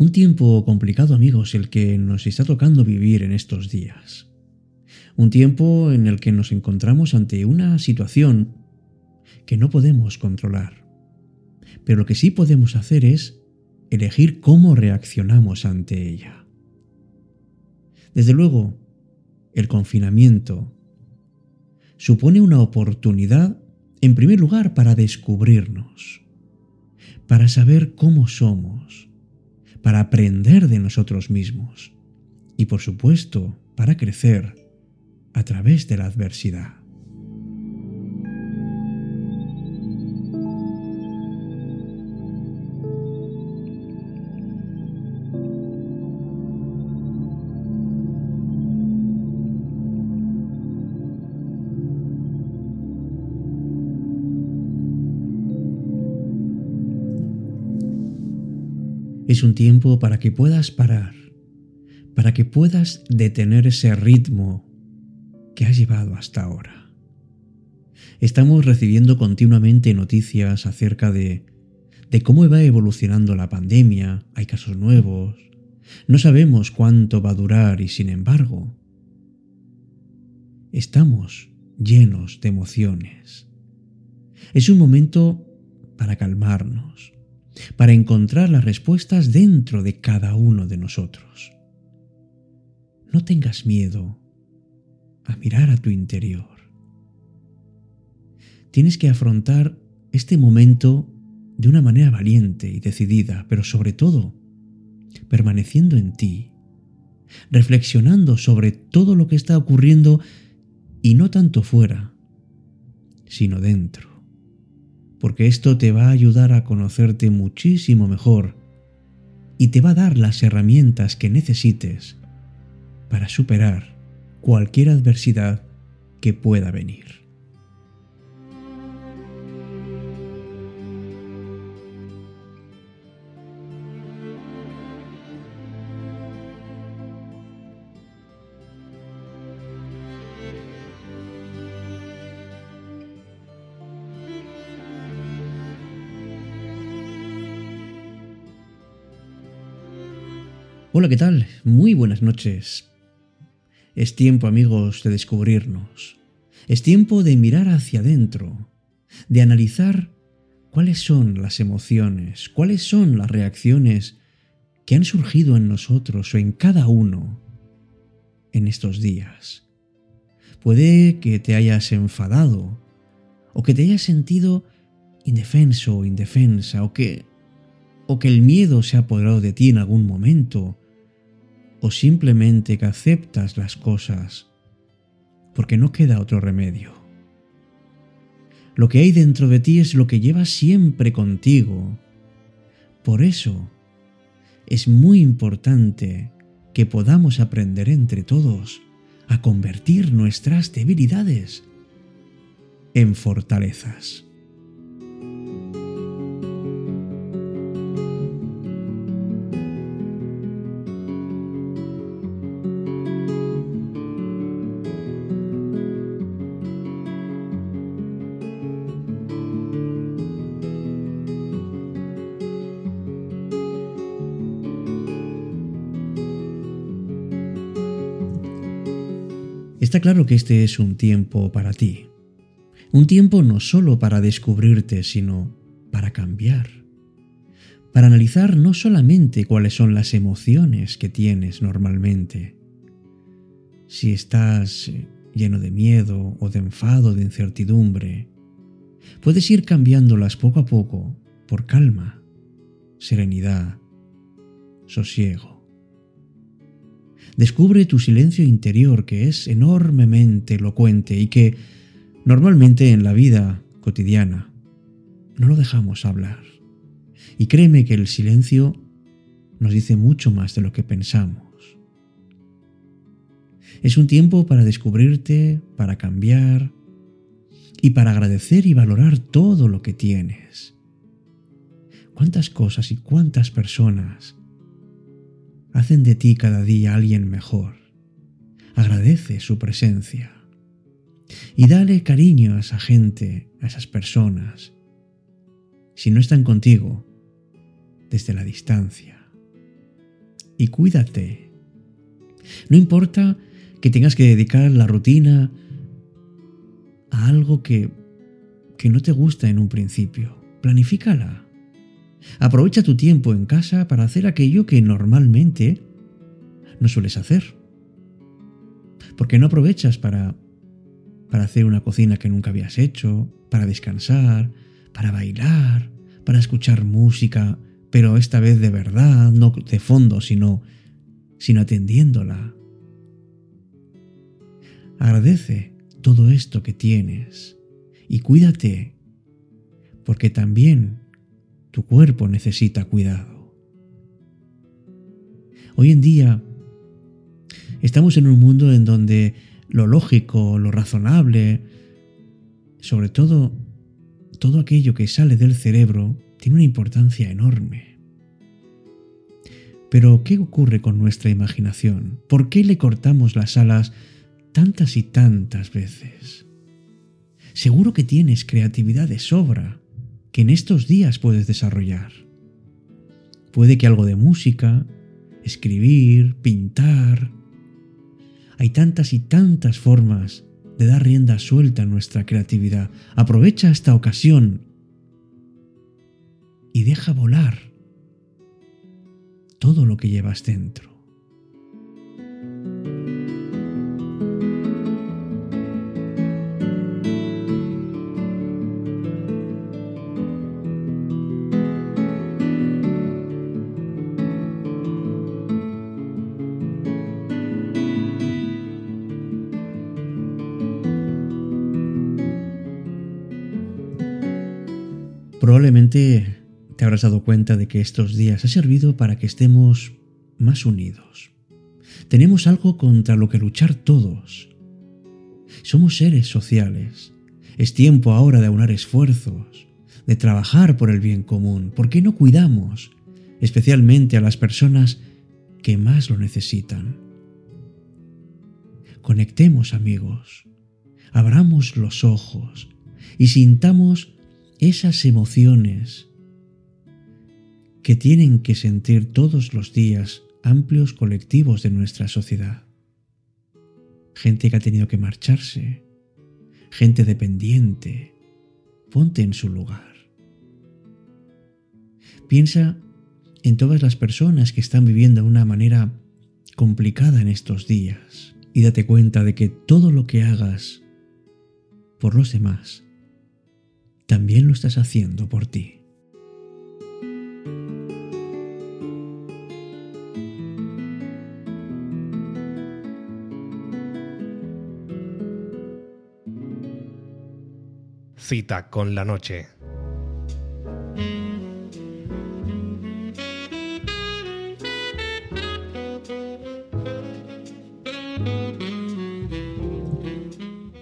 Un tiempo complicado, amigos, el que nos está tocando vivir en estos días. Un tiempo en el que nos encontramos ante una situación que no podemos controlar. Pero lo que sí podemos hacer es elegir cómo reaccionamos ante ella. Desde luego, el confinamiento supone una oportunidad, en primer lugar, para descubrirnos, para saber cómo somos, para aprender de nosotros mismos y por supuesto para crecer a través de la adversidad. Es un tiempo para que puedas parar, para que puedas detener ese ritmo que has llevado hasta ahora. Estamos recibiendo continuamente noticias acerca de, de cómo va evolucionando la pandemia, hay casos nuevos, no sabemos cuánto va a durar y sin embargo, estamos llenos de emociones. Es un momento para calmarnos, para encontrar las respuestas dentro de cada uno de nosotros. No tengas miedo a mirar a tu interior. Tienes que afrontar este momento de una manera valiente y decidida, pero sobre todo permaneciendo en ti, reflexionando sobre todo lo que está ocurriendo y no tanto fuera, sino dentro porque esto te va a ayudar a conocerte muchísimo mejor y te va a dar las herramientas que necesites para superar cualquier adversidad que pueda venir. Hola, ¿qué tal? Muy buenas noches. Es tiempo, amigos, de descubrirnos. Es tiempo de mirar hacia adentro, de analizar cuáles son las emociones, cuáles son las reacciones que han surgido en nosotros o en cada uno en estos días. Puede que te hayas enfadado o que te hayas sentido indefenso o indefensa o que o que el miedo se ha apoderado de ti en algún momento o simplemente que aceptas las cosas porque no queda otro remedio. Lo que hay dentro de ti es lo que llevas siempre contigo. Por eso es muy importante que podamos aprender entre todos a convertir nuestras debilidades en fortalezas. Está claro que este es un tiempo para ti. Un tiempo no solo para descubrirte, sino para cambiar. Para analizar no solamente cuáles son las emociones que tienes normalmente. Si estás lleno de miedo o de enfado, de incertidumbre, puedes ir cambiándolas poco a poco por calma, serenidad, sosiego. Descubre tu silencio interior que es enormemente elocuente y que normalmente en la vida cotidiana no lo dejamos hablar. Y créeme que el silencio nos dice mucho más de lo que pensamos. Es un tiempo para descubrirte, para cambiar y para agradecer y valorar todo lo que tienes. ¿Cuántas cosas y cuántas personas hacen de ti cada día alguien mejor. Agradece su presencia. Y dale cariño a esa gente, a esas personas. Si no están contigo, desde la distancia. y cuídate. No importa que tengas que dedicar la rutina a algo que, que no te gusta en un principio. Planifícala. Aprovecha tu tiempo en casa para hacer aquello que normalmente no sueles hacer. ¿Por qué no aprovechas para, para hacer una cocina que nunca habías hecho, para descansar, para bailar, para escuchar música, pero esta vez de verdad, no de fondo, sino, sino atendiéndola? Agradece todo esto que tienes y cuídate, porque también tu cuerpo necesita cuidado. Hoy en día estamos en un mundo en donde lo lógico, lo razonable, sobre todo todo aquello que sale del cerebro, tiene una importancia enorme. Pero, ¿qué ocurre con nuestra imaginación? ¿Por qué le cortamos las alas tantas y tantas veces? Seguro que tienes creatividad de sobra en estos días puedes desarrollar. Puede que algo de música, escribir, pintar. Hay tantas y tantas formas de dar rienda suelta a nuestra creatividad. Aprovecha esta ocasión y deja volar todo lo que llevas dentro. Probablemente te habrás dado cuenta de que estos días ha servido para que estemos más unidos. Tenemos algo contra lo que luchar todos. Somos seres sociales. Es tiempo ahora de aunar esfuerzos, de trabajar por el bien común. ¿Por qué no cuidamos, especialmente a las personas que más lo necesitan? Conectemos amigos, abramos los ojos y sintamos esas emociones que tienen que sentir todos los días amplios colectivos de nuestra sociedad. Gente que ha tenido que marcharse, gente dependiente, ponte en su lugar. Piensa en todas las personas que están viviendo de una manera complicada en estos días y date cuenta de que todo lo que hagas por los demás también lo estás haciendo por ti. Cita con la noche.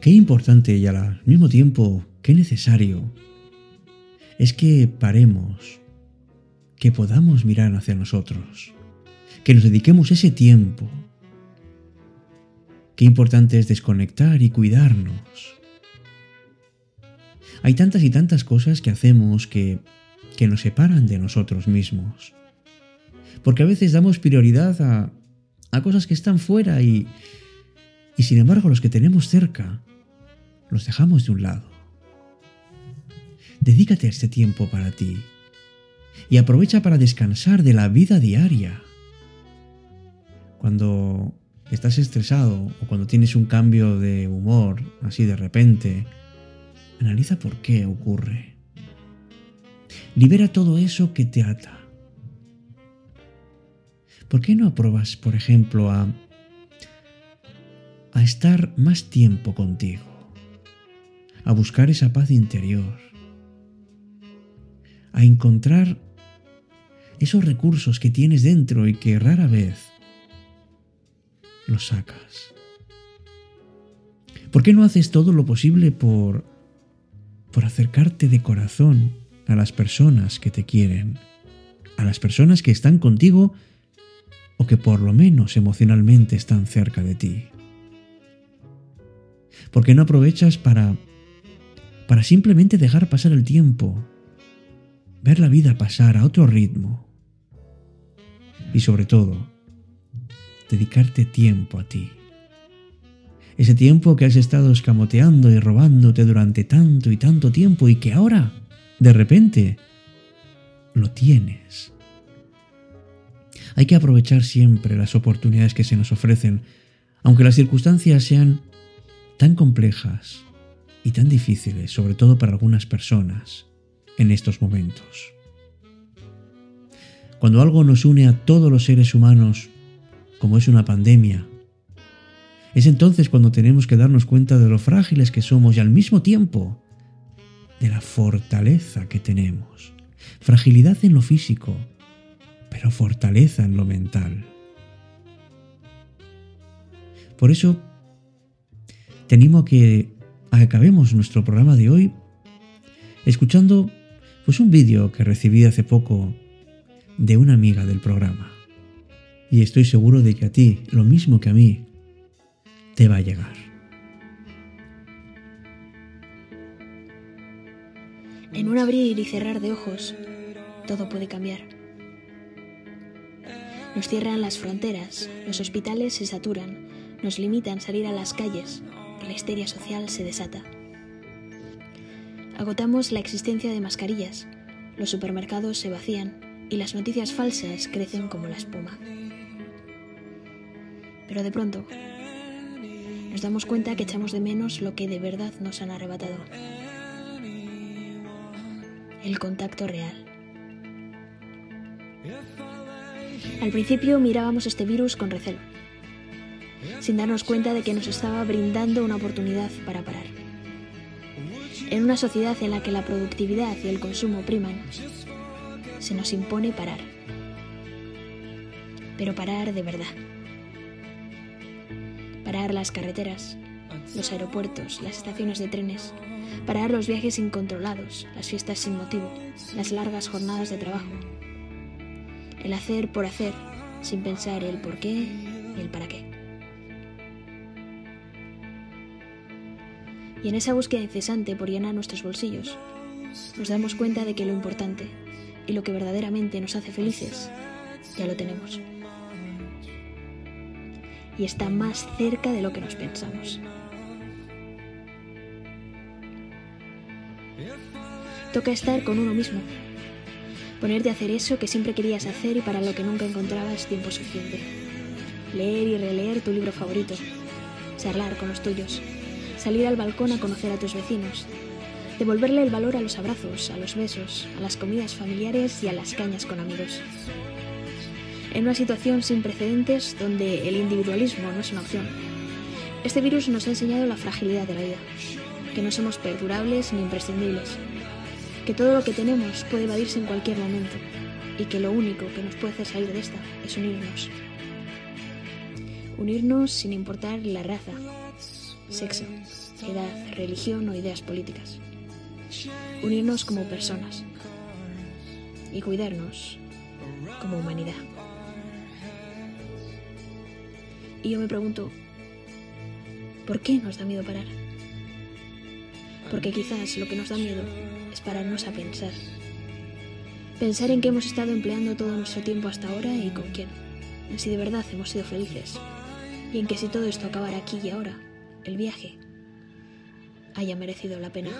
Qué importante y al mismo tiempo qué necesario es que paremos, que podamos mirar hacia nosotros, que nos dediquemos ese tiempo. Qué importante es desconectar y cuidarnos. Hay tantas y tantas cosas que hacemos que, que nos separan de nosotros mismos. Porque a veces damos prioridad a, a cosas que están fuera y, y sin embargo los que tenemos cerca los dejamos de un lado. Dedícate este tiempo para ti y aprovecha para descansar de la vida diaria. Cuando estás estresado o cuando tienes un cambio de humor así de repente, analiza por qué ocurre. Libera todo eso que te ata. ¿Por qué no apruebas, por ejemplo, a, a estar más tiempo contigo? A buscar esa paz interior a encontrar esos recursos que tienes dentro y que rara vez los sacas. ¿Por qué no haces todo lo posible por por acercarte de corazón a las personas que te quieren, a las personas que están contigo o que por lo menos emocionalmente están cerca de ti? ¿Por qué no aprovechas para para simplemente dejar pasar el tiempo ver la vida pasar a otro ritmo y sobre todo dedicarte tiempo a ti. Ese tiempo que has estado escamoteando y robándote durante tanto y tanto tiempo y que ahora, de repente, lo tienes. Hay que aprovechar siempre las oportunidades que se nos ofrecen, aunque las circunstancias sean tan complejas y tan difíciles, sobre todo para algunas personas, en estos momentos. Cuando algo nos une a todos los seres humanos, como es una pandemia, es entonces cuando tenemos que darnos cuenta de lo frágiles que somos y al mismo tiempo de la fortaleza que tenemos. Fragilidad en lo físico, pero fortaleza en lo mental. Por eso, te animo a que acabemos nuestro programa de hoy escuchando pues un vídeo que recibí hace poco de una amiga del programa. Y estoy seguro de que a ti, lo mismo que a mí, te va a llegar. En un abrir y cerrar de ojos, todo puede cambiar. Nos cierran las fronteras, los hospitales se saturan, nos limitan salir a las calles, la histeria social se desata. Agotamos la existencia de mascarillas, los supermercados se vacían y las noticias falsas crecen como la espuma. Pero de pronto nos damos cuenta que echamos de menos lo que de verdad nos han arrebatado. El contacto real. Al principio mirábamos este virus con recelo sin darnos cuenta de que nos estaba brindando una oportunidad para parar. En una sociedad en la que la productividad y el consumo priman, se nos impone parar. Pero parar de verdad. Parar las carreteras, los aeropuertos, las estaciones de trenes, parar los viajes incontrolados, las fiestas sin motivo, las largas jornadas de trabajo. El hacer por hacer, sin pensar el por qué y el para qué. Y en esa búsqueda incesante por llenar nuestros bolsillos, nos damos cuenta de que lo importante y lo que verdaderamente nos hace felices, ya lo tenemos. Y está más cerca de lo que nos pensamos. Toca estar con uno mismo, ponerte a hacer eso que siempre querías hacer y para lo que nunca encontrabas tiempo suficiente. Leer y releer tu libro favorito, charlar con los tuyos, salir al balcón a conocer a tus vecinos, devolverle el valor a los abrazos, a los besos, a las comidas familiares y a las cañas con amigos. En una situación sin precedentes donde el individualismo no es una opción, este virus nos ha enseñado la fragilidad de la vida, que no somos perdurables ni imprescindibles, que todo lo que tenemos puede evadirse en cualquier momento y que lo único que nos puede hacer salir de esta es unirnos. Unirnos sin importar la raza, sexo, edad, religión o ideas políticas. Unirnos como personas y cuidarnos como humanidad. Y yo me pregunto, ¿por qué nos da miedo parar? Porque quizás lo que nos da miedo es pararnos a pensar. Pensar en qué hemos estado empleando todo nuestro tiempo hasta ahora y con quién. En si de verdad hemos sido felices. Y en que si todo esto acabara aquí y ahora, el viaje haya merecido la pena.